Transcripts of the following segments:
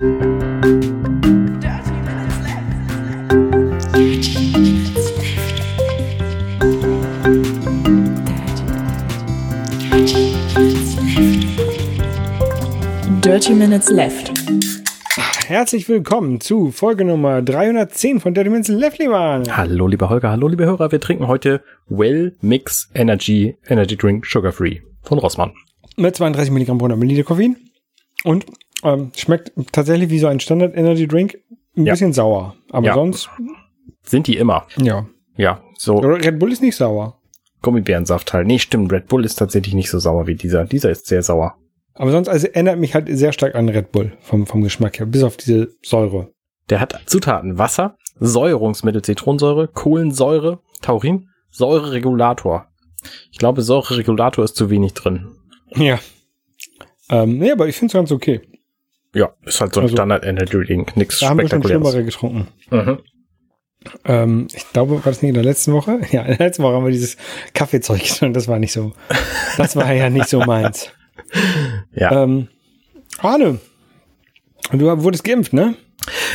Dirty Minutes Left. Herzlich willkommen zu Folge Nummer 310 von Dirty Minutes Left, lieber. Hallo, lieber Holger, hallo, liebe Hörer. Wir trinken heute Well Mix Energy Energy Drink Sugar Free von Rossmann. Mit 32 Milligramm pro Milliliter Koffein. Und ähm, schmeckt tatsächlich wie so ein Standard Energy Drink. Ein Ja. bisschen sauer. Aber Ja. sonst, Sind die immer? ja. Ja, so Red Bull ist nicht sauer. Gummibärensaft halt. Nee, stimmt, Red Bull ist tatsächlich nicht so sauer wie dieser. Dieser ist sehr sauer. Aber sonst also erinnert mich halt sehr stark an Red Bull vom, vom Geschmack her. Bis auf diese Säure. Der hat Zutaten Wasser, Säuerungsmittel Zitronensäure, Kohlensäure, Taurin, Säureregulator. Ich glaube, Säureregulator ist zu wenig drin. Ja. Ähm, nee, aber ich finde es ganz okay. Ja, ist halt so ein Also- Standard Energy Drink, nix Da haben wir schon spektakuläres. getrunken. Mhm. Ähm, ich glaube, war das nicht in der letzten Woche? Ja, in der letzten Woche haben wir dieses Kaffeezeug getrunken. Das war nicht so, das war ja nicht so meins. Ja. Ähm, Arne, du wurdest geimpft, ne?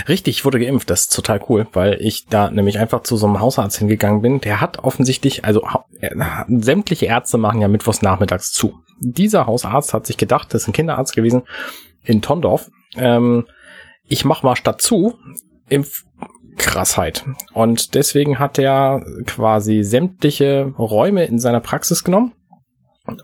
Richtig, ich wurde geimpft. Das ist total cool, weil ich da nämlich einfach zu so einem Hausarzt hingegangen bin. Der hat offensichtlich, also äh, sämtliche Ärzte machen ja mittwochs nachmittags zu. Dieser Hausarzt hat sich gedacht, das ist ein Kinderarzt gewesen in Tondorf. Ähm, ich mach mal statt zu Impfkrassheit. Und deswegen hat er quasi sämtliche Räume in seiner Praxis genommen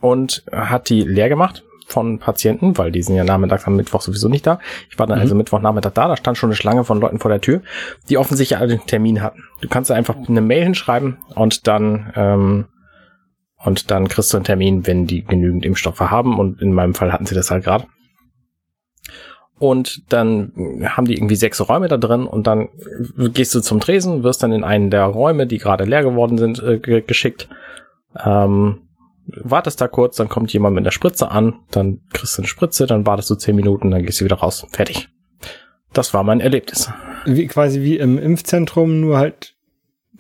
und hat die leer gemacht von Patienten, weil die sind ja nachmittags am Mittwoch sowieso nicht da. Ich war dann Mhm. also Mittwochnachmittag da, da stand schon eine Schlange von Leuten vor der Tür, die offensichtlich alle einen Termin hatten. Du kannst da einfach eine Mail hinschreiben und dann ähm, und dann kriegst du einen Termin, wenn die genügend Impfstoffe haben und in meinem Fall hatten sie das halt gerade. Und dann haben die irgendwie sechs Räume da drin und dann gehst du zum Tresen, wirst dann in einen der Räume, die gerade leer geworden sind, äh, ge- geschickt. Ähm, wartest da kurz, dann kommt jemand mit einer Spritze an, dann kriegst du eine Spritze, dann wartest du zehn Minuten, dann gehst du wieder raus. Fertig. Das war mein Erlebnis. Wie, quasi wie im Impfzentrum, nur halt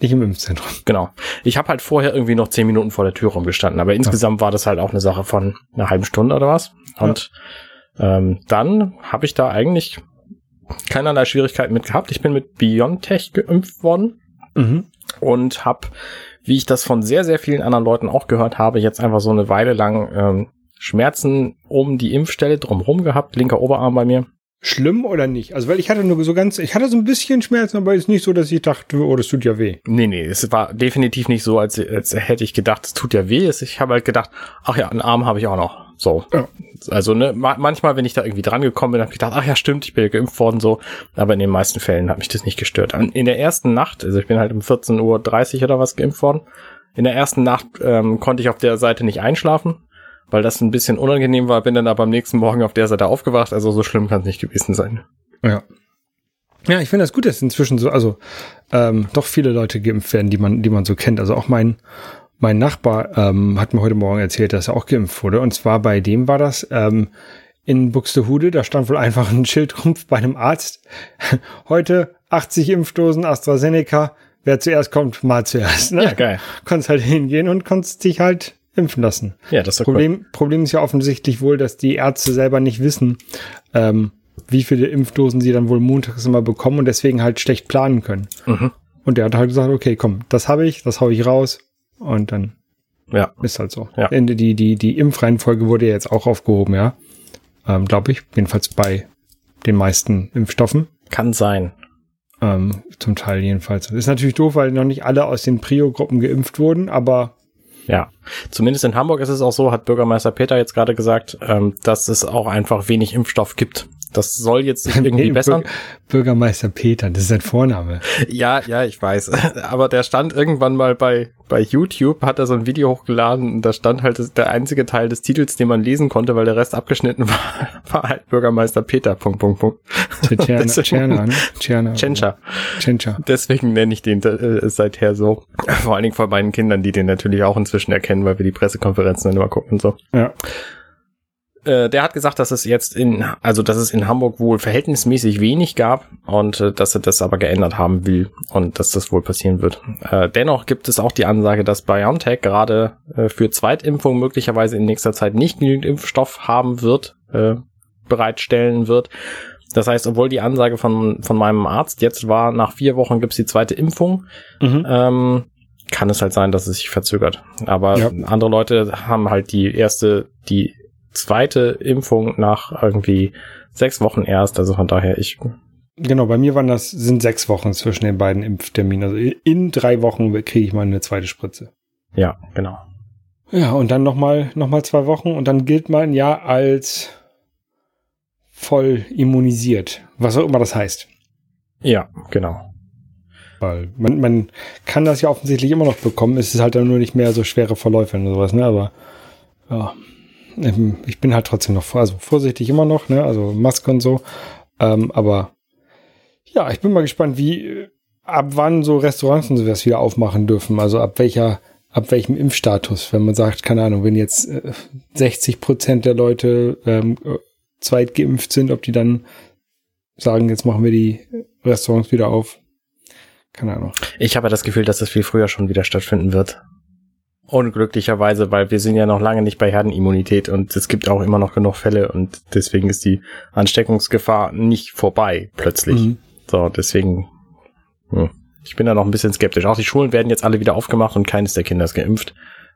nicht im Impfzentrum. Genau. Ich habe halt vorher irgendwie noch zehn Minuten vor der Tür rumgestanden, aber insgesamt war das halt auch eine Sache von einer halben Stunde oder was. Und ähm, dann habe ich da eigentlich keinerlei Schwierigkeiten mit gehabt. Ich bin mit BioNTech geimpft worden Mhm. und habe, wie ich das von sehr, sehr vielen anderen Leuten auch gehört habe, jetzt einfach so eine Weile lang ähm, Schmerzen um die Impfstelle drumherum gehabt, linker Oberarm bei mir. Schlimm oder nicht? Also, weil ich hatte nur so ganz, ich hatte so ein bisschen Schmerzen, aber ist nicht so, dass ich dachte, oh, das tut ja weh. Nee, nee, es war definitiv nicht so, als, als hätte ich gedacht, es tut ja weh. Es- Ich habe halt gedacht, ach ja, einen Arm habe ich auch noch. So. Ja. Also, ne, ma manchmal, wenn ich da irgendwie dran gekommen bin, habe ich gedacht, ach ja, stimmt, ich bin ja geimpft worden, so. Aber in den meisten Fällen hat mich das nicht gestört. In der ersten Nacht, also ich bin halt um 14.30 Uhr oder was geimpft worden. In der ersten Nacht ähm, konnte ich auf der Seite nicht einschlafen, weil das ein bisschen unangenehm war, bin dann aber am nächsten Morgen auf der Seite aufgewacht. Also so schlimm kann es nicht gewesen sein. Ja. Ja, ich finde das gut, dass inzwischen so, also ähm, doch viele Leute geimpft werden, die man, die man so kennt. Also auch mein, mein Nachbar ähm, hat mir heute Morgen erzählt, dass er auch geimpft wurde. Und zwar bei dem war das ähm, in Buxtehude, da stand wohl einfach ein Schild rum bei einem Arzt. Heute 80 Impfdosen AstraZeneca. Wer zuerst kommt, mal zuerst. Ne? Ja, geil. Konntest halt hingehen und konntest dich halt impfen lassen. Ja, das ist doch cool. Problem, Problem ist ja offensichtlich wohl, dass die Ärzte selber nicht wissen, ähm, wie viele Impfdosen sie dann wohl montags immer bekommen und deswegen halt schlecht planen können. Mhm. Und der hat halt gesagt, okay, komm, das habe ich, das hau ich raus und dann Ja. ist halt so. Ja. Ende die, die, die Impfreihenfolge wurde ja jetzt auch aufgehoben, ja. Ähm, Glaube ich. Jedenfalls bei den meisten Impfstoffen. Kann sein. Ähm, zum Teil jedenfalls. Das ist natürlich doof, weil noch nicht alle aus den Prio-Gruppen geimpft wurden, aber Ja, zumindest in Hamburg ist es auch so, hat Bürgermeister Peter jetzt gerade gesagt, ähm, dass es auch einfach wenig Impfstoff gibt. Das soll jetzt sich irgendwie Nee, bessern. Bürger- Bürgermeister Peter, das ist sein Vorname. Ja, ja, ich weiß. Aber der stand irgendwann mal bei, bei YouTube, hat er so ein Video hochgeladen und da stand halt das, der einzige Teil des Titels, den man lesen konnte, weil der Rest abgeschnitten war, war halt Bürgermeister Peter, Punkt, Punkt, Punkt. Tscherna, ne? Tschentscher. Tschentscher. Deswegen nenne ich den äh, seither so. Vor allen Dingen von meinen Kindern, die den natürlich auch inzwischen erkennen, weil wir die Pressekonferenzen dann immer gucken und so. Ja. Äh, der hat gesagt, dass es jetzt in, also dass es in Hamburg wohl verhältnismäßig wenig gab und äh, dass er das aber geändert haben will und dass das wohl passieren wird. Äh, dennoch gibt es auch die Ansage, dass BioNTech gerade äh, für Zweitimpfung möglicherweise in nächster Zeit nicht genügend Impfstoff haben wird, äh, bereitstellen wird. Das heißt, obwohl die Ansage von, von meinem Arzt jetzt war, nach vier Wochen gibt's die zweite Impfung, mhm. ähm, kann es halt sein, dass es sich verzögert. Aber ja. andere Leute haben halt die erste, die zweite Impfung nach irgendwie sechs Wochen erst. Also von daher, ich. Genau, bei mir waren das, sind sechs Wochen zwischen den beiden Impfterminen. Also in drei Wochen kriege ich mal eine zweite Spritze. Ja, genau. Ja, und dann nochmal noch mal zwei Wochen und dann gilt man ja als voll immunisiert. Was auch immer das heißt. Ja, genau. Weil man, man kann das ja offensichtlich immer noch bekommen. Es ist halt dann nur nicht mehr so schwere Verläufe und sowas, ne? Aber ja, ich bin halt trotzdem noch also vorsichtig immer noch, ne? Also Maske und so. Ähm, aber ja, ich bin mal gespannt, wie ab wann so Restaurants und sowas wieder aufmachen dürfen. Also ab welcher, ab welchem Impfstatus. Wenn man sagt, keine Ahnung, wenn jetzt äh, 60 Prozent der Leute ähm, zweit geimpft sind, ob die dann sagen, jetzt machen wir die Restaurants wieder auf. Keine Ahnung. Ich habe das Gefühl, dass das viel früher schon wieder stattfinden wird. Unglücklicherweise, weil wir sind ja noch lange nicht bei Herdenimmunität und es gibt auch immer noch genug Fälle und deswegen ist die Ansteckungsgefahr nicht vorbei plötzlich. Mhm. So, deswegen, hm, ich bin da noch ein bisschen skeptisch. Auch die Schulen werden jetzt alle wieder aufgemacht und keines der Kinder ist geimpft.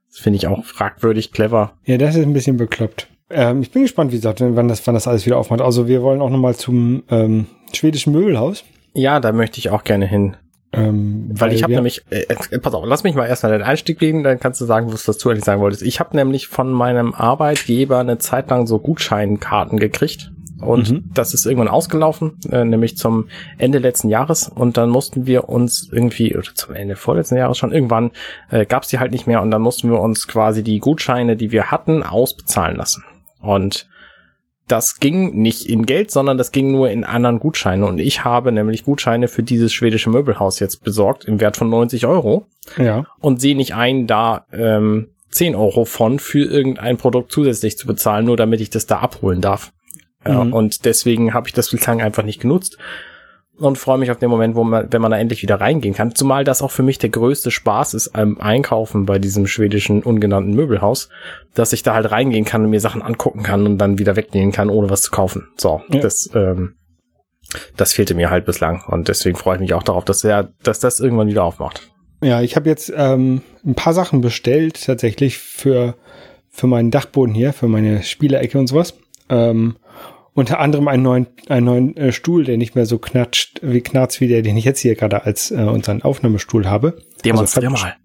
Das finde ich auch fragwürdig clever. Ja, das ist ein bisschen bekloppt. Ähm, ich bin gespannt, wie gesagt, wann das, wann das alles wieder aufmacht. Also wir wollen auch nochmal zum ähm, schwedischen Möbelhaus. Ja, da möchte ich auch gerne hin. Ähm, weil, weil, ich habe nämlich, äh, äh, pass auf, lass mich mal erstmal den Einstieg geben, dann kannst du sagen, was du dazu eigentlich sagen wolltest. Ich habe nämlich von meinem Arbeitgeber eine Zeit lang so Gutscheinkarten gekriegt. Und mhm. das ist irgendwann ausgelaufen, äh, nämlich zum Ende letzten Jahres. Und dann mussten wir uns irgendwie, oder zum Ende vorletzten Jahres schon, irgendwann äh, gab es die halt nicht mehr. Und dann mussten wir uns quasi die Gutscheine, die wir hatten, ausbezahlen lassen. Und das ging nicht in Geld, sondern das ging nur in anderen Gutscheine. Und ich habe nämlich Gutscheine für dieses schwedische Möbelhaus jetzt besorgt im Wert von 90 Euro. Ja. Und sehe nicht ein, da ähm, 10 Euro von für irgendein Produkt zusätzlich zu bezahlen, nur damit ich das da abholen darf. Mhm. Ja, und deswegen habe ich das bislang einfach nicht genutzt und freue mich auf den Moment, wo man, wenn man da endlich wieder reingehen kann. Zumal das auch für mich der größte Spaß ist am Einkaufen bei diesem schwedischen ungenannten Möbelhaus, dass ich da halt reingehen kann und mir Sachen angucken kann und dann wieder weggehen kann, ohne was zu kaufen. So, ja. das, ähm, das fehlte mir halt bislang und deswegen freue ich mich auch darauf, dass er, dass das irgendwann wieder aufmacht. Ja, ich habe jetzt ähm, ein paar Sachen bestellt tatsächlich für für meinen Dachboden hier, für meine Spielerecke und sowas. Ähm, unter anderem einen neuen, einen neuen äh, Stuhl, der nicht mehr so knatscht, wie knarzt wie der, den ich jetzt hier gerade als äh, unseren Aufnahmestuhl habe. Demonstrier also, mal.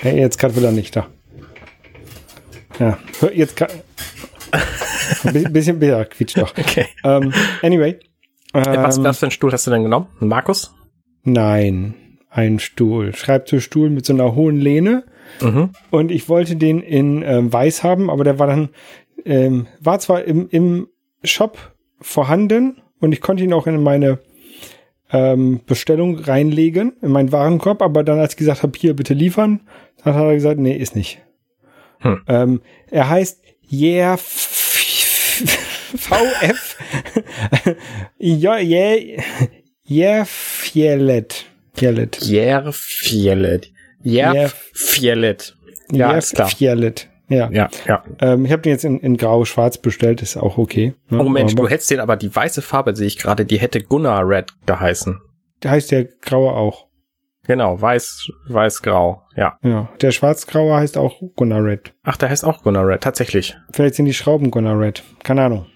Hey, jetzt gerade will er nicht da. Ja, jetzt kann. ein bisschen besser, quietscht doch. Okay. Um, ähm, anyway. Ähm, was, was für einen Stuhl hast du denn genommen? Ein Markus? Nein, ein Stuhl. Schreibtischstuhl mit so einer hohen Lehne. Mhm. Und ich wollte den in ähm, weiß haben, aber der war dann ähm, war zwar im, im Shop vorhanden und ich konnte ihn auch in meine ähm, Bestellung reinlegen, in meinen Warenkorb, aber dann, als ich gesagt habe, hier bitte liefern, dann hat er gesagt, nee, ist nicht. Hm. Ähm, er heißt Yeah VF ja, yeah, yeah Fjellet. Fjellet. Yeah Fjellet. Yeah Fjellet. Ja, ist klar. Fjellet. Ja, ja. ja. Ähm, ich habe den jetzt in, in grau-schwarz bestellt, ist auch okay. Ne? Oh Mensch, aber du hättest den aber die weiße Farbe, sehe ich gerade, die hätte Gunnar Red geheißen. Der heißt der graue auch. Genau, weiß, weiß-grau, ja. Ja, der schwarz-graue heißt auch Gunnar Red. Ach, der heißt auch Gunnar Red, tatsächlich. Vielleicht sind die Schrauben Gunnar Red. Keine Ahnung.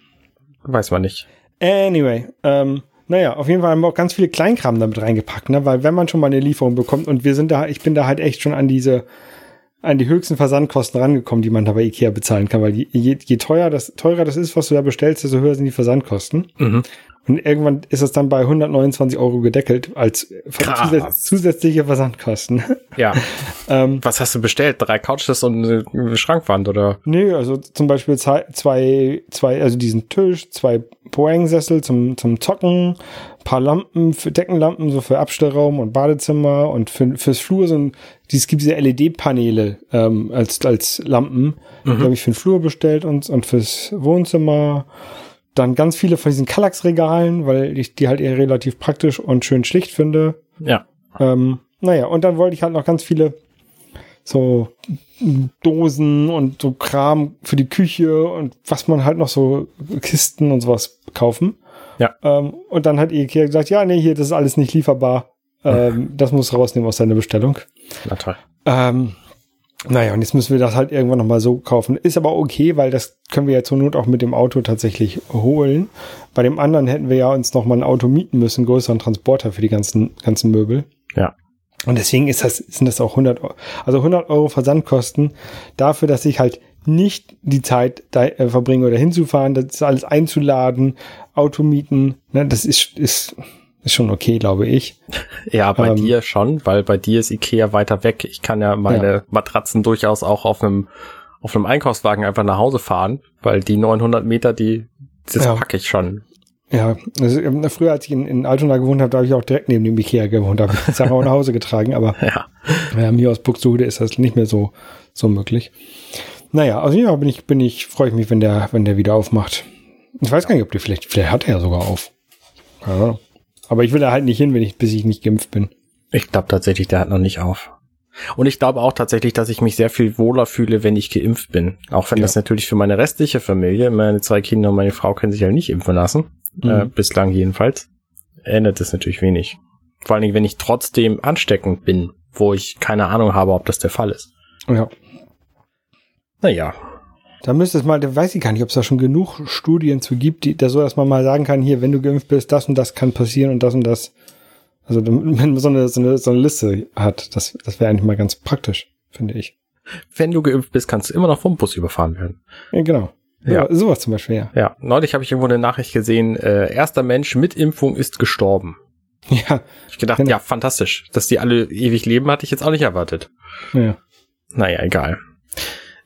Weiß man nicht. Anyway, ähm, naja, auf jeden Fall haben wir auch ganz viele Kleinkram damit reingepackt, ne? Weil wenn man schon mal eine Lieferung bekommt und wir sind da, ich bin da halt echt schon an diese an die höchsten Versandkosten rangekommen, die man da bei Ikea bezahlen kann, weil je, je teuer das, teurer das ist, was du da bestellst, desto höher sind die Versandkosten. Mhm. Und irgendwann ist es dann bei 129 Euro gedeckelt als Krass. zusätzliche Versandkosten. Ja. ähm, Was hast du bestellt? Drei Couches und eine Schrankwand oder? Nö, also zum Beispiel zwei, zwei, also diesen Tisch, zwei Poeng-Sessel zum, zum Zocken, paar Lampen, für Deckenlampen, so für Abstellraum und Badezimmer und für, fürs Flur so ein, es gibt diese LED-Paneele ähm, als, als Lampen. Mhm. Die habe ich für den Flur bestellt und, und fürs Wohnzimmer. Dann ganz viele von diesen Kallax-Regalen, weil ich die halt eher relativ praktisch und schön schlicht finde. Ja. Ähm, naja, und dann wollte ich halt noch ganz viele so Dosen und so Kram für die Küche und was man halt noch so Kisten und sowas kaufen. Ja. Ähm, und dann hat Ikea gesagt, ja, nee, hier, das ist alles nicht lieferbar. Ähm, das muss rausnehmen aus seiner Bestellung. Na toll. Ähm, naja, und jetzt müssen wir das halt irgendwann nochmal so kaufen. Ist aber okay, weil das können wir ja zur Not auch mit dem Auto tatsächlich holen. Bei dem anderen hätten wir ja uns nochmal ein Auto mieten müssen, größeren Transporter für die ganzen, ganzen Möbel. Ja. Und deswegen ist das, sind das auch 100 Euro, also 100 Euro Versandkosten dafür, dass ich halt nicht die Zeit da, äh, verbringe oder hinzufahren, das alles einzuladen, Auto mieten, ne, das ist, ist, ist schon okay, glaube ich. Ja, bei Ähm, dir schon, weil bei dir ist Ikea weiter weg. Ich kann ja meine Ja. Matratzen durchaus auch auf einem, auf einem Einkaufswagen einfach nach Hause fahren, weil die 900 Meter, die, das Ja. packe ich schon. Ja, also ähm, früher, als ich in, in Altona gewohnt habe, da habe ich auch direkt neben dem Ikea gewohnt, habe ich Sachen auch nach Hause getragen, aber Ja. Ja, mir aus Buxtehude ist das nicht mehr so, so möglich. Naja, also ja, bin ich, bin ich, freue ich mich, wenn der, wenn der wieder aufmacht. Ich weiß gar nicht, ob der vielleicht, vielleicht hat er ja sogar auf. Keine Ahnung. Aber ich will da halt nicht hin, wenn ich, bis ich nicht geimpft bin. Ich glaube tatsächlich, der hat noch nicht auf. Und ich glaube auch tatsächlich, dass ich mich sehr viel wohler fühle, wenn ich geimpft bin. Auch wenn Ja. das natürlich für meine restliche Familie, meine zwei Kinder und meine Frau können sich ja nicht impfen lassen. Mhm. Äh, bislang jedenfalls. Ändert es natürlich wenig. Vor allen Dingen, wenn ich trotzdem ansteckend bin, wo ich keine Ahnung habe, ob das der Fall ist. Ja. Naja, Da müsste es mal, da weiß ich gar nicht, ob es da schon genug Studien zu gibt, die, da so, dass man mal sagen kann, hier, wenn du geimpft bist, das und das kann passieren und das und das. Also, wenn man so eine, so eine, so eine Liste hat, das, das wäre eigentlich mal ganz praktisch, finde ich. wenn du geimpft bist, kannst du immer noch vom Bus überfahren werden. Ja, genau. Ja. Sowas zum Beispiel, ja. Ja, neulich habe ich irgendwo eine Nachricht gesehen, äh, erster Mensch mit Impfung ist gestorben. Ja, Ich gedacht, Genau. ja, fantastisch. Dass die alle ewig leben, hatte ich jetzt auch nicht erwartet. ja. Naja, egal.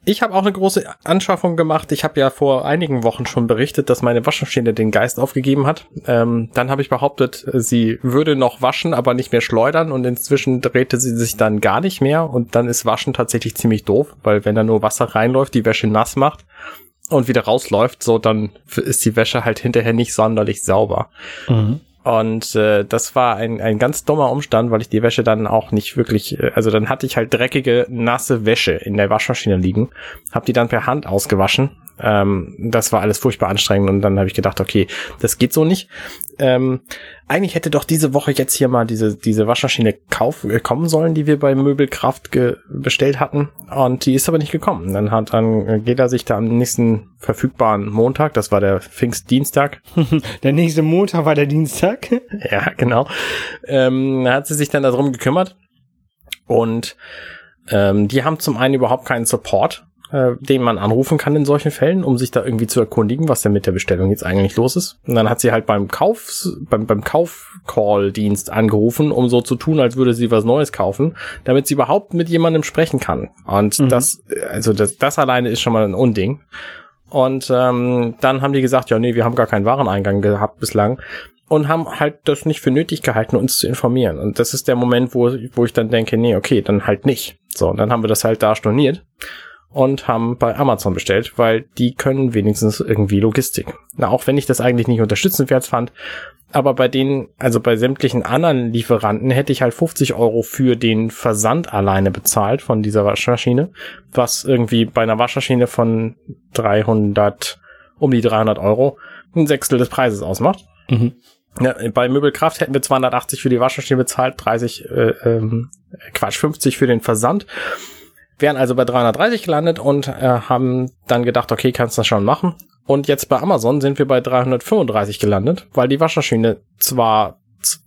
Ich habe auch eine große Anschaffung gemacht. Ich habe ja vor einigen Wochen schon berichtet, dass meine Waschmaschine den Geist aufgegeben hat. Ähm, dann habe ich behauptet, sie würde noch waschen, aber nicht mehr schleudern. Und inzwischen drehte sie sich dann gar nicht mehr. Und dann ist Waschen tatsächlich ziemlich doof, weil wenn da nur Wasser reinläuft, die Wäsche nass macht und wieder rausläuft, so dann ist die Wäsche halt hinterher nicht sonderlich sauber. Mhm. Und äh, das war ein, ein ganz dummer Umstand, weil ich die Wäsche dann auch nicht wirklich, äh, also dann hatte ich halt dreckige, nasse Wäsche in der Waschmaschine liegen, habe die dann per Hand ausgewaschen. Ähm, das war alles furchtbar anstrengend und dann habe ich gedacht, okay, das geht so nicht. Ähm, eigentlich hätte doch diese Woche jetzt hier mal diese, diese Waschmaschine kauf, äh, kommen sollen, die wir bei Möbelkraft bestellt hatten. Und die ist aber nicht gekommen. Dann hat dann geht er sich da am nächsten verfügbaren Montag, das war der Pfingstdienstag, Der nächste Montag war der Dienstag. ja, genau. Ähm, hat sie sich dann darum gekümmert. Und ähm, die haben zum einen überhaupt keinen Support, äh, den man anrufen kann in solchen Fällen, um sich da irgendwie zu erkundigen, was denn mit der Bestellung jetzt eigentlich los ist. Und dann hat sie halt beim Kauf, beim, beim Kauf-Call-Dienst angerufen, um so zu tun, als würde sie was Neues kaufen, damit sie überhaupt mit jemandem sprechen kann. Und Mhm. das, also das, das alleine ist schon mal ein Unding. Und ähm, dann haben die gesagt, ja, nee, wir haben gar keinen Wareneingang gehabt bislang und haben halt das nicht für nötig gehalten, uns zu informieren. Und das ist der Moment, wo, wo ich dann denke, nee, okay, dann halt nicht. So, und dann haben wir das halt da storniert und haben bei Amazon bestellt, weil die können wenigstens irgendwie Logistik. Na, auch wenn ich das eigentlich nicht unterstützenswert fand, aber bei denen, also bei sämtlichen anderen Lieferanten hätte ich halt 50 Euro für den Versand alleine bezahlt von dieser Waschmaschine, was irgendwie bei einer Waschmaschine von 300, um die 300 Euro, ein Sechstel des Preises ausmacht. Mhm. Ja, bei Möbelkraft hätten wir 280 für die Waschmaschine bezahlt, 30, äh, ähm, Quatsch, 50 für den Versand. Wären also bei 330 gelandet und äh, haben dann gedacht, okay, kannst du das schon machen. Und jetzt bei Amazon sind wir bei 335 gelandet, weil die Waschmaschine zwar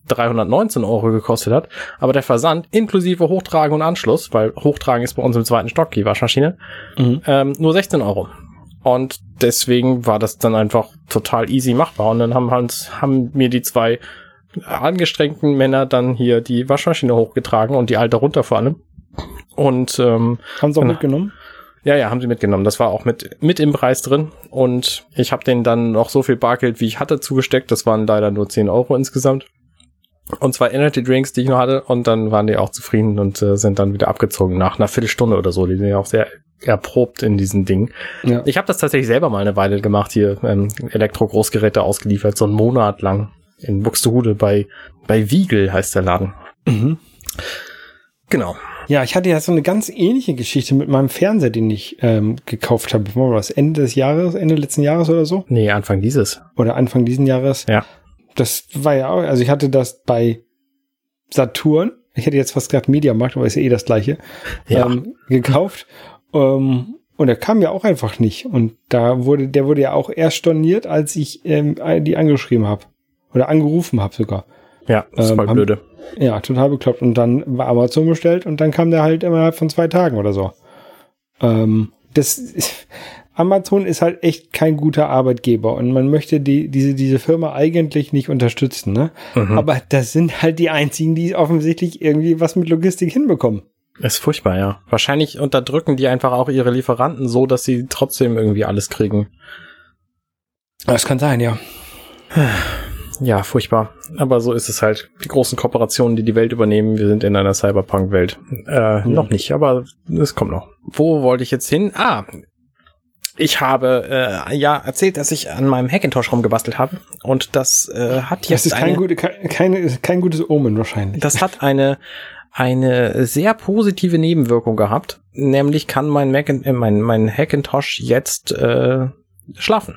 319 Euro gekostet hat, aber der Versand inklusive Hochtragen und Anschluss, weil Hochtragen ist bei uns im zweiten Stock die Waschmaschine, Mhm. ähm, nur 16 Euro. Und deswegen war das dann einfach total easy machbar. Und dann haben, haben mir die zwei angestrengten Männer dann hier die Waschmaschine hochgetragen und die alte runter vor allem. Und ähm, Haben sie auch Genau. mitgenommen? ja, ja, haben sie mitgenommen. Das war auch mit, mit im Preis drin. Und ich habe denen dann noch so viel Bargeld, wie ich hatte, zugesteckt. Das waren leider nur 10 Euro insgesamt. Und zwei Energy Drinks, die ich noch hatte. Und dann waren die auch zufrieden und äh, sind dann wieder abgezogen nach einer Viertelstunde oder so. Die sind ja auch sehr erprobt in diesen Dingen. Ja. Ich habe das tatsächlich selber mal eine Weile gemacht, hier ähm, Elektro-Großgeräte ausgeliefert, so einen Monat lang in Buxtehude bei, bei Wiegel heißt der Laden. Mhm. Genau. Ja, ich hatte ja so eine ganz ähnliche Geschichte mit meinem Fernseher, den ich ähm, gekauft habe. War das Ende des Jahres, Ende letzten Jahres oder so? Nee, Anfang dieses. Oder Anfang diesen Jahres. Ja. Das war ja auch, also ich hatte das bei Saturn. Ich hätte jetzt fast gesagt Mediamarkt, aber ist ja eh das gleiche. Ja. Ähm, gekauft. Ähm, und er kam ja auch einfach nicht. Und da wurde, der wurde ja auch erst storniert, als ich ähm, die angeschrieben habe. Oder angerufen habe sogar. Ja, das ist Ähm, voll haben- blöde. Ja, total bekloppt. Und dann war Amazon bestellt und dann kam der halt innerhalb von zwei Tagen oder so. Ähm, das Amazon ist halt echt kein guter Arbeitgeber und man möchte die, diese, diese Firma eigentlich nicht unterstützen, ne? Mhm. Aber das sind halt die einzigen, die offensichtlich irgendwie was mit Logistik hinbekommen. Ist furchtbar, ja. Wahrscheinlich unterdrücken die einfach auch ihre Lieferanten so, dass sie trotzdem irgendwie alles kriegen. Das kann sein, ja. Ja, furchtbar. Aber so ist es halt. Die großen Kooperationen, die die Welt übernehmen, wir sind in einer Cyberpunk-Welt. Äh, Noch nicht, aber es kommt noch. Wo wollte ich jetzt hin? Ah, ich habe äh, ja erzählt, dass ich an meinem Hackintosh rumgebastelt habe. Und das äh, hat Das jetzt ist kein, eine, gute, kein, keine- kein gutes Omen wahrscheinlich. das hat eine eine sehr positive Nebenwirkung gehabt. Nämlich kann mein Mac, äh, mein, mein Hackintosh jetzt äh, schlafen.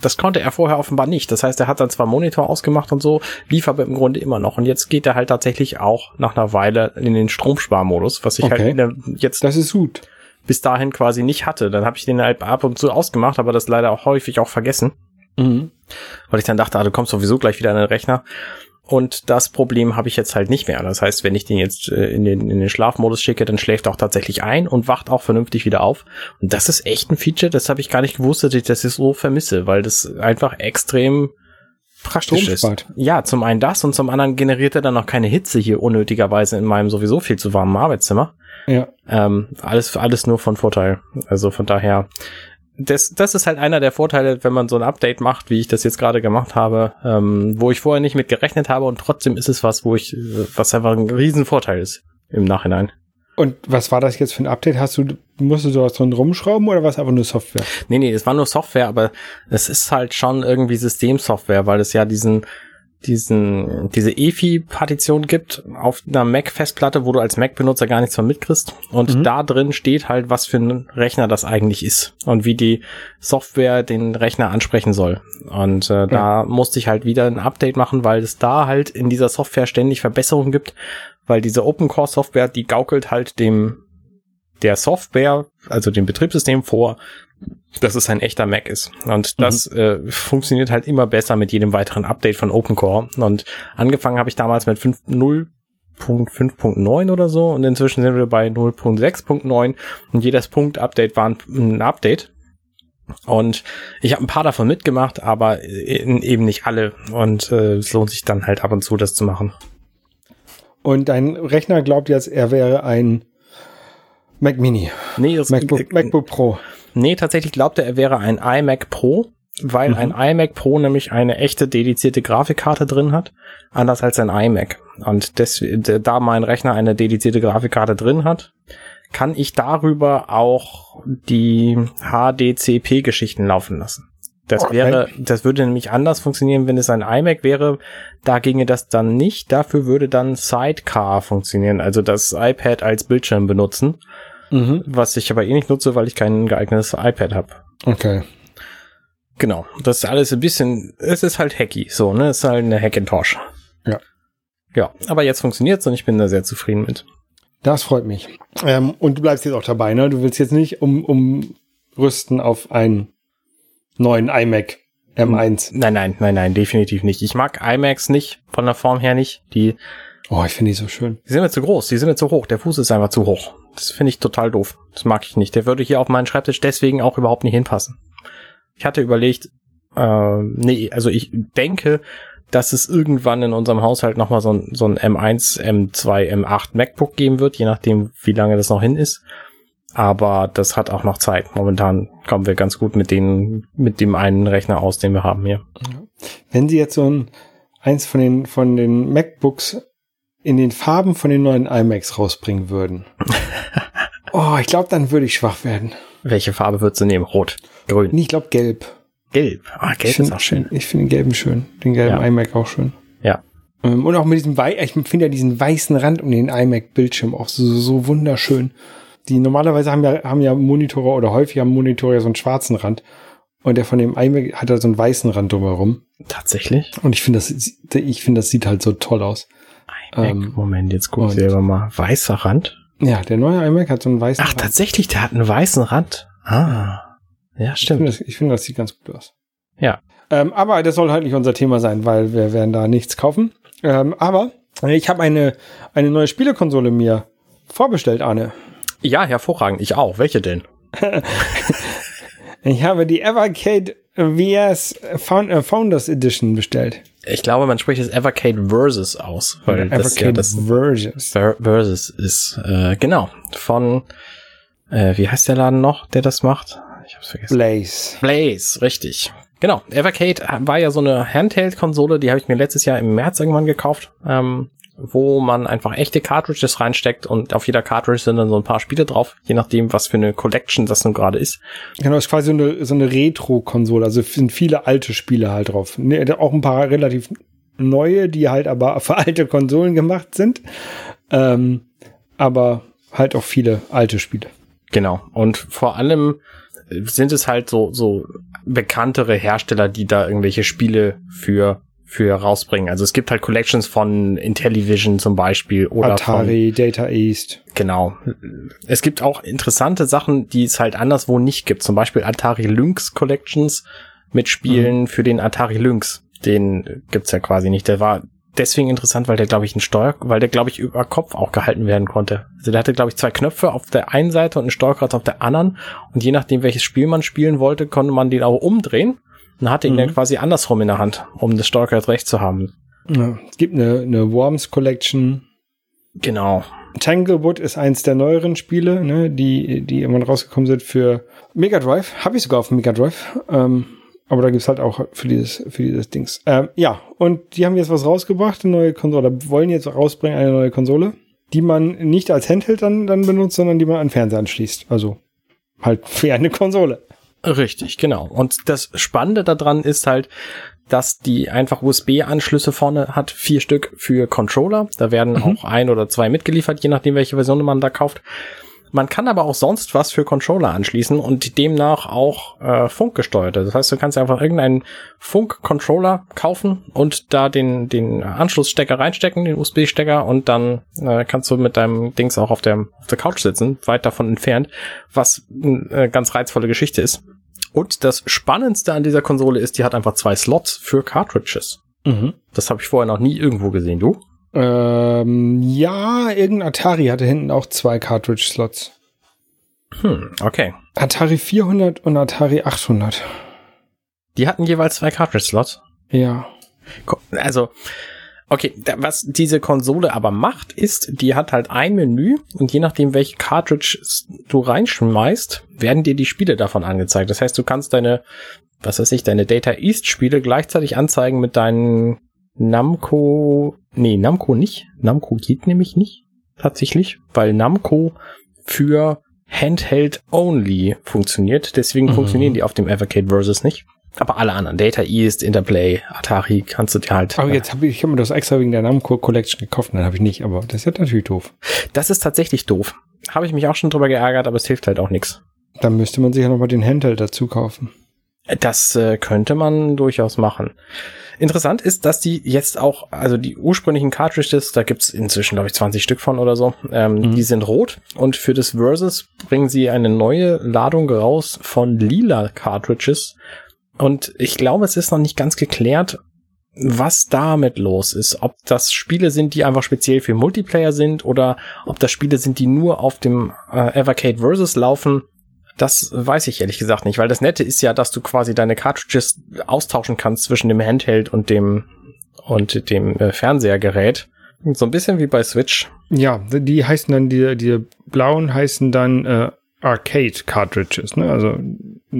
Das konnte er vorher offenbar nicht. Das heißt, er hat dann zwar Monitor ausgemacht und so, lief aber im Grunde immer noch. Und jetzt geht er halt tatsächlich auch nach einer Weile in den Stromsparmodus, was ich Okay. halt in der, jetzt Das ist gut. bis dahin quasi nicht hatte. Dann habe ich den halt ab und zu ausgemacht, aber das leider auch häufig auch vergessen, Mhm. weil ich dann dachte, ah, du kommst sowieso gleich wieder an den Rechner. Und das Problem habe ich jetzt halt nicht mehr. Das heißt, wenn ich den jetzt äh, in den, in den Schlafmodus schicke, dann schläft er auch tatsächlich ein und wacht auch vernünftig wieder auf. Und das ist echt ein Feature, das habe ich gar nicht gewusst, dass ich das jetzt so vermisse, weil das einfach extrem praktisch ist. Ja, zum einen das und zum anderen generiert er dann noch keine Hitze hier unnötigerweise in meinem sowieso viel zu warmen Arbeitszimmer. Ja. Ähm, alles, alles nur von Vorteil. Also von daher, das, das ist halt einer der Vorteile, wenn man so ein Update macht, wie ich das jetzt gerade gemacht habe, ähm, wo ich vorher nicht mit gerechnet habe und trotzdem ist es was, wo ich, was einfach ein Riesenvorteil ist im Nachhinein. Und was war das jetzt für ein Update? Hast du, musstest du was drin rumschrauben oder war es einfach nur Software? Nee, nee, das war nur Software, aber es ist halt schon irgendwie Systemsoftware, weil es ja diesen, diesen, diese EFI-Partition gibt auf einer Mac-Festplatte, wo du als Mac-Benutzer gar nichts von mitkriegst. Und Mhm. da drin steht halt, was für ein Rechner das eigentlich ist und wie die Software den Rechner ansprechen soll. Und äh, da musste ich halt wieder ein Update machen, weil es da halt in dieser Software ständig Verbesserungen gibt, weil diese Open-Core-Software, die gaukelt halt dem der Software, also dem Betriebssystem vor, dass es ein echter Mac ist. Und das äh, funktioniert halt immer besser mit jedem weiteren Update von OpenCore. Und angefangen habe ich damals mit 5 0.5.9 oder so und inzwischen sind wir bei 0.6.9 und jedes Punkt-Update war ein, ein Update. Und ich habe ein paar davon mitgemacht, aber eben nicht alle. Und äh, es lohnt sich dann halt ab und zu, das zu machen. Und dein Rechner glaubt jetzt, er wäre ein Mac Mini, Nee, das, MacBook, MacBook Pro. Nee, tatsächlich glaubte er wäre ein iMac Pro, weil ein iMac Pro nämlich eine echte dedizierte Grafikkarte drin hat, anders als ein iMac. Und des, da mein Rechner eine dedizierte Grafikkarte drin hat, kann ich darüber auch die HDCP-Geschichten laufen lassen. Das Okay. wäre, das würde nämlich anders funktionieren, wenn es ein iMac wäre. Da ginge das dann nicht. Dafür würde dann Sidecar funktionieren, also das iPad als Bildschirm benutzen Mhm. was ich aber eh nicht nutze, weil ich kein geeignetes iPad habe. Okay. Genau, das ist alles ein bisschen, es ist halt hacky, so, ne, es ist halt eine Hackintosh. Ja. Ja, aber jetzt funktioniert's und ich bin da sehr zufrieden mit. Das freut mich. Ähm, und du bleibst jetzt auch dabei, ne? Du willst jetzt nicht um, umrüsten auf einen neuen iMac M1. Nein, nein, nein, nein, definitiv nicht. Ich mag iMacs nicht, von der Form her nicht. Die, Oh, ich finde die so schön. die sind mir zu groß, die sind mir zu hoch. Der Fuß ist einfach zu hoch. Das finde ich total doof. Das mag ich nicht. Der würde hier auf meinen Schreibtisch deswegen auch überhaupt nicht hinpassen. Ich hatte überlegt, äh, nee, also ich denke, dass es irgendwann in unserem Haushalt nochmal so ein, so ein M1, M2, M8 MacBook geben wird, je nachdem, wie lange das noch hin ist. Aber das hat auch noch Zeit. Momentan kommen wir ganz gut mit den, mit dem einen Rechner aus, den wir haben hier. Wenn sie jetzt so ein, eins von den, von den MacBooks in den Farben von den neuen iMacs rausbringen würden. oh, ich glaube, dann würde ich schwach werden. Welche Farbe würdest du nehmen? Rot, grün, Nee, ich glaube gelb. gelb. Ah, Ich gelb ist finde auch schön. ich finde den gelben schön. Den gelben Ja. iMac auch schön. Ja. Ähm, und auch mit diesem Wei ich finde ja diesen weißen Rand um den iMac-Bildschirm auch so, so wunderschön. Die normalerweise haben ja, haben ja Monitore oder häufig haben Monitore ja so einen schwarzen Rand. Und der von dem iMac hat da so einen weißen Rand drumherum. Tatsächlich? Und ich finde, das, ich finde, das sieht halt so toll aus. Ähm, Moment, jetzt guck ich selber mal. Weißer Rand? Ja, der neue iMac hat so einen weißen Ach, Rand. tatsächlich, der hat einen weißen Rand. Ah. Ja, stimmt. Ich finde, das, find, das sieht ganz gut aus. Ja. Ähm, aber das soll halt nicht unser Thema sein, weil wir werden da nichts kaufen. Ähm, aber ich habe eine, eine neue Spielekonsole mir vorbestellt, Arne. Ja, hervorragend. Ich auch. Welche denn? ich habe die Evercade VS Founders Edition bestellt. Ich glaube, man spricht es Evercade Versus aus, weil ja, das ja das Versus. Versus ist äh, genau von äh, wie heißt der Laden noch, der das macht? Ich hab's vergessen. Blaze. Blaze, richtig. Genau. Evercade war ja so eine Handheld-Konsole, die habe ich mir letztes Jahr im März irgendwann gekauft. Ähm, wo man einfach echte Cartridges reinsteckt und auf jeder Cartridge sind dann so ein paar Spiele drauf, je nachdem, was für eine Collection das nun gerade ist. Genau, ist quasi so eine, so eine Retro-Konsole, also sind viele alte Spiele halt drauf. Ne, auch ein paar relativ neue, die halt aber für alte Konsolen gemacht sind. Ähm, aber halt auch viele alte Spiele. Genau. Und vor allem sind es halt so, so bekanntere Hersteller, die da irgendwelche Spiele für für rausbringen. Also es gibt halt Collections von Intellivision zum Beispiel oder Atari, von, Data East. Genau. Es gibt auch interessante Sachen, die es halt anderswo nicht gibt. Zum Beispiel Atari Lynx Collections mit Spielen mhm. für den Atari Lynx. Den gibt's ja quasi nicht. Der war deswegen interessant, weil der, glaube ich, ein Steuer, weil der, glaube ich, über Kopf auch gehalten werden konnte. Also der hatte, glaube ich, zwei Knöpfe auf der einen Seite und ein Steuerkreuz auf der anderen. Und je nachdem, welches Spiel man spielen wollte, konnte man den auch umdrehen und hatte ihn dann mhm. quasi andersrum in der Hand, um das Steuerkreuz recht zu haben. Ja, es gibt eine, eine Worms Collection. Genau. Tanglewood ist eins der neueren Spiele, ne, die, die irgendwann rausgekommen sind für Mega Drive. Habe ich sogar auf Mega Drive. Ähm, aber da gibt's halt auch für dieses, für dieses Dings. Ähm, ja, und die haben jetzt was rausgebracht, eine neue Konsole, wollen jetzt rausbringen, eine neue Konsole, die man nicht als Handheld dann, dann benutzt, sondern die man an Fernseher anschließt. Also halt für eine Konsole. Richtig, genau. Und das Spannende daran ist halt, dass die einfach USB-Anschlüsse vorne hat, vier Stück für Controller. Da werden mhm. auch ein oder zwei mitgeliefert, je nachdem, welche Version man da kauft. Man kann aber auch sonst was für Controller anschließen und demnach auch äh, funkgesteuerte. Das heißt, du kannst einfach irgendeinen Funk-Controller kaufen und da den, den Anschlussstecker reinstecken, den USB-Stecker, und dann äh, kannst du mit deinem Dings auch auf der, auf der Couch sitzen, weit davon entfernt, was eine äh, ganz reizvolle Geschichte ist. Und das Spannendste an dieser Konsole ist, die hat einfach zwei Slots für Cartridges. Mhm. Das habe ich vorher noch nie irgendwo gesehen, du? Ähm, ja, irgendein Atari hatte hinten auch zwei Cartridge-Slots. Hm, okay. Atari 400 und Atari 800. Die hatten jeweils zwei Cartridge-Slots? Ja. Also, okay, was diese Konsole aber macht, ist, die hat halt ein Menü und je nachdem, welche Cartridge du reinschmeißt, werden dir die Spiele davon angezeigt. Das heißt, du kannst deine, was weiß ich, deine Data East Spiele gleichzeitig anzeigen mit deinen Namco, nee, Namco nicht. Namco geht nämlich nicht, tatsächlich, weil Namco für Handheld Only funktioniert. Deswegen mhm. funktionieren die auf dem Evercade Versus nicht. Aber alle anderen, Data East, Interplay, Atari, kannst du dir halt. Aber jetzt habe ich, ich habe mir das extra wegen der Namco Collection gekauft, dann habe ich nicht, aber das ist ja natürlich doof. Das ist tatsächlich doof. Habe ich mich auch schon drüber geärgert, aber es hilft halt auch nichts. Dann müsste man sich ja nochmal den Handheld dazu kaufen. Das äh, könnte man durchaus machen. Interessant ist, dass die jetzt auch, also die ursprünglichen Cartridges, da gibt's inzwischen, glaube ich, 20 Stück von oder so, ähm, mhm. die sind rot und für das Versus bringen sie eine neue Ladung raus von lila Cartridges. Und ich glaube, es ist noch nicht ganz geklärt, was damit los ist. Ob das Spiele sind, die einfach speziell für Multiplayer sind oder ob das Spiele sind, die nur auf dem äh, Evercade Versus laufen das weiß ich ehrlich gesagt nicht, weil das Nette ist ja, dass du quasi deine Cartridges austauschen kannst zwischen dem Handheld und dem und dem äh, Fernsehergerät. So ein bisschen wie bei Switch. Ja, die heißen dann, die, die blauen heißen dann äh, Arcade Cartridges, ne? Also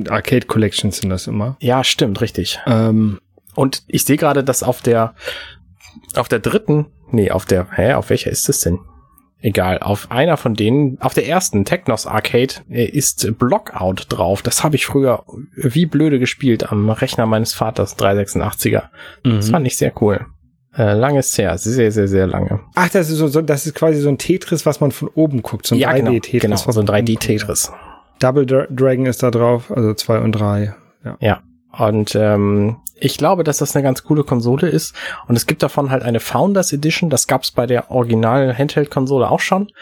Arcade Collections sind das immer. Ja, stimmt, richtig. Ähm, und ich sehe gerade, dass auf der auf der dritten, nee, auf der, hä, auf welcher ist es denn? egal, auf einer von denen, auf der ersten Technos Arcade äh, ist Blockout drauf. Das habe ich früher wie blöde gespielt am Rechner meines Vaters 386er. Mhm. Das fand ich sehr cool. Äh, lange ist her, sehr, sehr, sehr lange. Ach, das ist so, so das ist quasi so ein Tetris, was man von oben guckt, so ein ja, 3D-Tetris. Genau, genau so ein 3D-Tetris. Double Dra Dragon ist da drauf, also zwei und drei. Ja. ja. Und ähm, ich glaube, dass das eine ganz coole Konsole ist. Und es gibt davon halt eine Founders Edition. Das gab es bei der originalen Handheld-Konsole auch schon,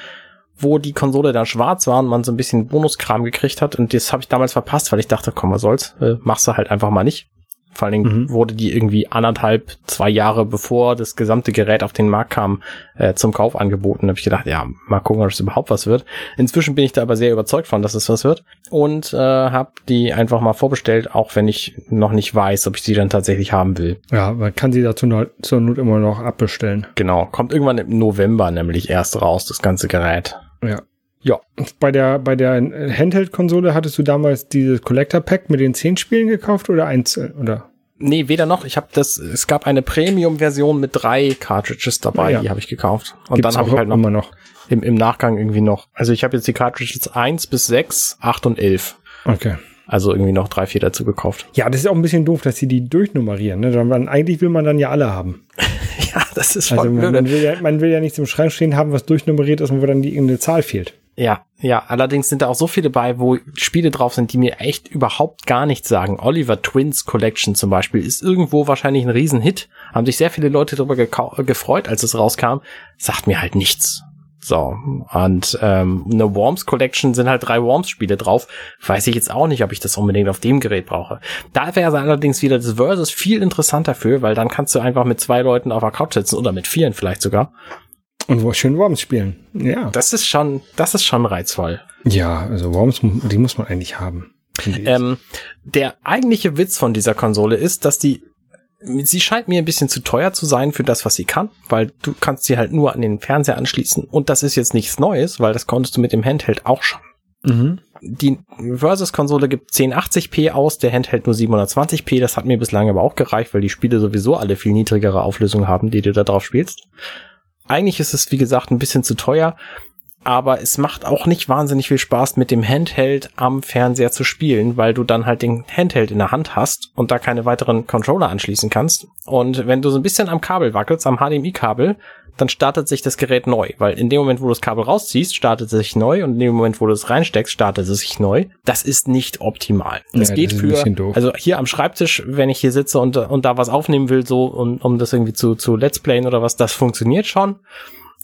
wo die Konsole dann schwarz war und man so ein bisschen Bonuskram gekriegt hat. Und das habe ich damals verpasst, weil ich dachte, komm, was soll's, äh, machst du halt einfach mal nicht. Vor allen Dingen mhm. wurde die irgendwie anderthalb, zwei Jahre bevor das gesamte Gerät auf den Markt kam, äh, zum Kauf angeboten. Da habe ich gedacht, ja, mal gucken, ob es überhaupt was wird. Inzwischen bin ich da aber sehr überzeugt von, dass es was wird. Und äh, habe die einfach mal vorbestellt, auch wenn ich noch nicht weiß, ob ich sie dann tatsächlich haben will. Ja, man kann sie dazu noch, zur Not immer noch abbestellen. Genau, kommt irgendwann im November nämlich erst raus, das ganze Gerät. Ja. Ja, bei der, bei der Handheld-Konsole hattest du damals dieses Collector-Pack mit den zehn Spielen gekauft oder einzeln, oder? Nee, weder noch. Ich habe das, es gab eine Premium-Version mit drei Cartridges dabei, ja. die habe ich gekauft. Und Gibt's dann habe ich halt noch, immer noch. Im, im Nachgang irgendwie noch. Also ich habe jetzt die Cartridges eins bis sechs, acht und elf. Okay. Also irgendwie noch drei, vier dazu gekauft. Ja, das ist auch ein bisschen doof, dass sie die durchnummerieren. Ne? Dann, eigentlich will man dann ja alle haben. ja, das ist voll also man, man, will ja, man will ja nichts im Schrank stehen haben, was durchnummeriert ist und wo dann die irgendeine Zahl fehlt. Ja, ja, allerdings sind da auch so viele bei, wo Spiele drauf sind, die mir echt überhaupt gar nichts sagen. Oliver Twins Collection zum Beispiel ist irgendwo wahrscheinlich ein Riesenhit. Haben sich sehr viele Leute darüber gefreut, als es rauskam. Sagt mir halt nichts. So, und ähm, eine Worms Collection sind halt drei Worms-Spiele drauf. Weiß ich jetzt auch nicht, ob ich das unbedingt auf dem Gerät brauche. Da wäre allerdings wieder das Versus viel interessanter für, weil dann kannst du einfach mit zwei Leuten auf der Couch sitzen oder mit vieren vielleicht sogar und wo schön Worms spielen. Ja. Das ist schon, das ist schon reizvoll. Ja, also Worms, die muss man eigentlich haben. Ähm, der eigentliche Witz von dieser Konsole ist, dass die, sie scheint mir ein bisschen zu teuer zu sein für das, was sie kann, weil du kannst sie halt nur an den Fernseher anschließen. Und das ist jetzt nichts Neues, weil das konntest du mit dem Handheld auch schon. Mhm. Die Versus-Konsole gibt 1080p aus, der Handheld nur 720p. Das hat mir bislang aber auch gereicht, weil die Spiele sowieso alle viel niedrigere Auflösung haben, die du da drauf spielst. Eigentlich ist es, wie gesagt, ein bisschen zu teuer, aber es macht auch nicht wahnsinnig viel Spaß, mit dem Handheld am Fernseher zu spielen, weil du dann halt den Handheld in der Hand hast und da keine weiteren Controller anschließen kannst. Und wenn du so ein bisschen am Kabel wackelst, am HDMI-Kabel, dann startet sich das Gerät neu, weil in dem Moment, wo du das Kabel rausziehst, startet es sich neu und in dem Moment, wo du es reinsteckst, startet es sich neu. Das ist nicht optimal. Das ja, geht das für, also hier am Schreibtisch, wenn ich hier sitze und, und da was aufnehmen will, so, um, um das irgendwie zu, zu Let's Playen oder was, das funktioniert schon.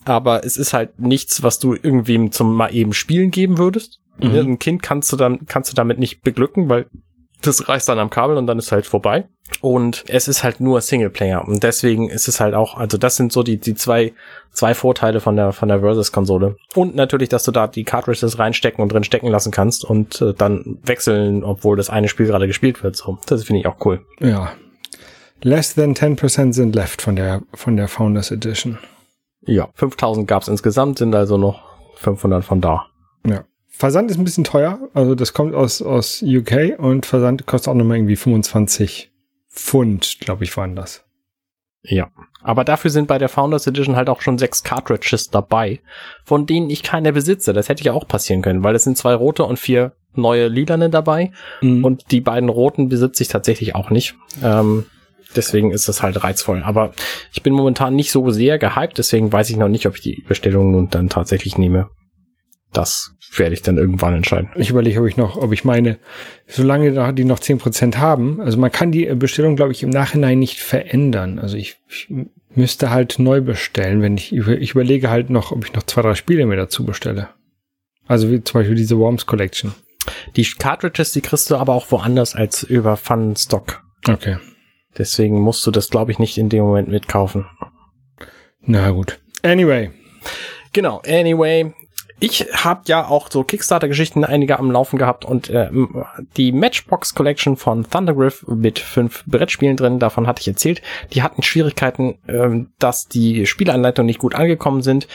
Aber es ist halt nichts, was du irgendwem zum mal eben Spielen geben würdest. Mhm. Ein Kind kannst du dann, kannst du damit nicht beglücken, weil das reißt dann am Kabel und dann ist halt vorbei. Und es ist halt nur Singleplayer. Und deswegen ist es halt auch, also das sind so die, die zwei, zwei Vorteile von der, von der Versus-Konsole. Und natürlich, dass du da die Cartridges reinstecken und drin stecken lassen kannst und äh, dann wechseln, obwohl das eine Spiel gerade gespielt wird. So, das finde ich auch cool. Ja. Less than 10% sind left von der, von der Founders Edition. Ja, 5000 gab es insgesamt, sind also noch 500 von da. Ja. Versand ist ein bisschen teuer. Also das kommt aus, aus UK und Versand kostet auch nochmal irgendwie 25 Pfund, glaube ich, waren das. Ja. Aber dafür sind bei der Founders Edition halt auch schon sechs Cartridges dabei, von denen ich keine besitze. Das hätte ja auch passieren können, weil es sind zwei rote und vier neue lilane dabei. Mhm. Und die beiden roten besitze ich tatsächlich auch nicht. Ähm, deswegen ist das halt reizvoll. Aber ich bin momentan nicht so sehr gehypt, deswegen weiß ich noch nicht, ob ich die Bestellung nun dann tatsächlich nehme. Das werde ich dann irgendwann entscheiden. Ich überlege, ob ich noch, ob ich meine, solange die noch zehn Prozent haben, also man kann die Bestellung, glaube ich, im Nachhinein nicht verändern. Also ich, ich müsste halt neu bestellen, wenn ich, ich überlege halt noch, ob ich noch zwei, drei Spiele mir dazu bestelle. Also wie zum Beispiel diese Worms Collection. Die Cartridges, die kriegst du aber auch woanders als über Fun Stock. Okay. Deswegen musst du das, glaube ich, nicht in dem Moment mitkaufen. Na gut. Anyway. Genau, anyway, ich habe ja auch so Kickstarter-Geschichten einige am Laufen gehabt und äh, die Matchbox Collection von Thundergriff mit fünf Brettspielen drin, davon hatte ich erzählt, die hatten Schwierigkeiten, äh, dass die Spielanleitungen nicht gut angekommen sind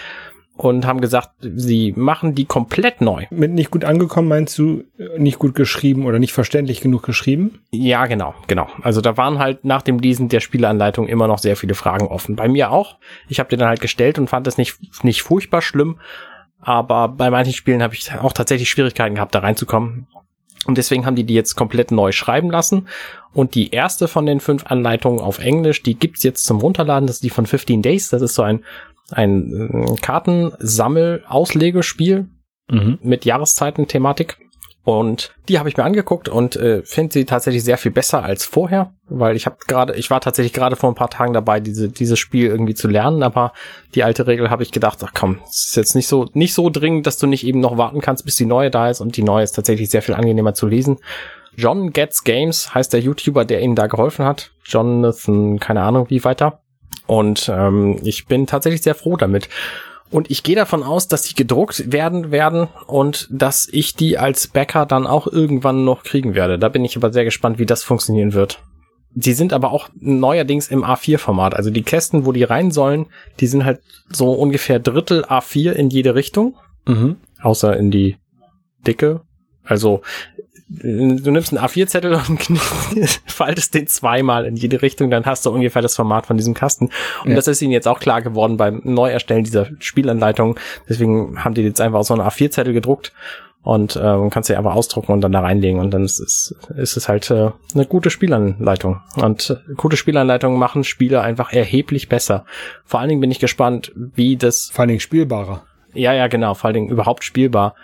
und haben gesagt, sie machen die komplett neu. Mit nicht gut angekommen meinst du nicht gut geschrieben oder nicht verständlich genug geschrieben? Ja, genau, genau. Also da waren halt nach dem Lesen der Spielanleitung immer noch sehr viele Fragen offen. Bei mir auch. Ich habe die dann halt gestellt und fand es nicht nicht furchtbar schlimm, aber bei manchen Spielen habe ich auch tatsächlich Schwierigkeiten gehabt, da reinzukommen. Und deswegen haben die die jetzt komplett neu schreiben lassen. Und die erste von den fünf Anleitungen auf Englisch, die gibt's jetzt zum Runterladen. Das ist die von 15 Days. Das ist so ein, ein äh, Kartensammel-Auslegespiel mhm. mit Jahreszeiten-Thematik. Und die habe ich mir angeguckt und äh, finde sie tatsächlich sehr viel besser als vorher, weil ich habe gerade, ich war tatsächlich gerade vor ein paar Tagen dabei, diese dieses Spiel irgendwie zu lernen, aber die alte Regel habe ich gedacht, ach komm, es ist jetzt nicht so nicht so dringend, dass du nicht eben noch warten kannst, bis die neue da ist und die neue ist tatsächlich sehr viel angenehmer zu lesen. John Gets Games heißt der YouTuber, der ihnen da geholfen hat. Jonathan, keine Ahnung wie weiter. Und ähm, ich bin tatsächlich sehr froh damit. Und ich gehe davon aus, dass die gedruckt werden werden und dass ich die als Bäcker dann auch irgendwann noch kriegen werde. Da bin ich aber sehr gespannt, wie das funktionieren wird. Die sind aber auch neuerdings im A4-Format. Also die Kästen, wo die rein sollen, die sind halt so ungefähr Drittel A4 in jede Richtung. Mhm. Außer in die Dicke. Also du nimmst einen A4-Zettel und faltest den zweimal in jede Richtung, dann hast du ungefähr das Format von diesem Kasten. Und ja. das ist ihnen jetzt auch klar geworden beim Neuerstellen dieser Spielanleitung. Deswegen haben die jetzt einfach so einen A4-Zettel gedruckt und äh, kannst sie einfach ausdrucken und dann da reinlegen und dann ist es, ist es halt äh, eine gute Spielanleitung. Und äh, gute Spielanleitungen machen Spiele einfach erheblich besser. Vor allen Dingen bin ich gespannt, wie das... Vor allen Dingen spielbarer. Ja, ja, genau, vor allen Dingen überhaupt spielbar.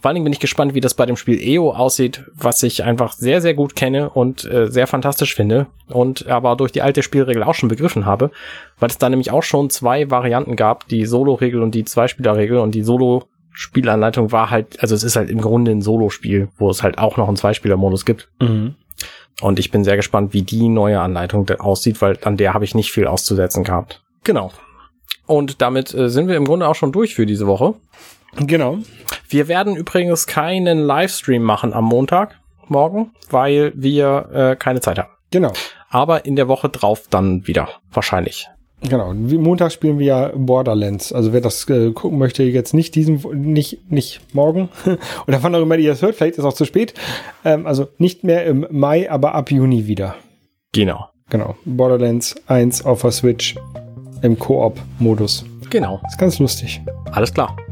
Vor allen Dingen bin ich gespannt, wie das bei dem Spiel EO aussieht, was ich einfach sehr, sehr gut kenne und äh, sehr fantastisch finde und aber durch die alte Spielregel auch schon begriffen habe, weil es da nämlich auch schon zwei Varianten gab, die Solo-Regel und die Zweispieler-Regel und die Solo Spielanleitung war halt, also es ist halt im Grunde ein Solo-Spiel, wo es halt auch noch einen Zweispieler-Modus gibt. Mhm. Und ich bin sehr gespannt, wie die neue Anleitung aussieht, weil an der habe ich nicht viel auszusetzen gehabt. Genau. Und damit äh, sind wir im Grunde auch schon durch für diese Woche. Genau. Wir werden übrigens keinen Livestream machen am Montag morgen, weil wir äh, keine Zeit haben. Genau. Aber in der Woche drauf dann wieder, wahrscheinlich. Genau. Montag spielen wir ja Borderlands. Also wer das äh, gucken möchte, jetzt nicht diesen, nicht, nicht morgen oder wann auch immer ihr das hört, vielleicht ist es auch zu spät. Ähm, also nicht mehr im Mai, aber ab Juni wieder. Genau. Genau. Borderlands 1 auf der Switch im Koop-Modus. Genau. Ist ganz lustig. Alles klar.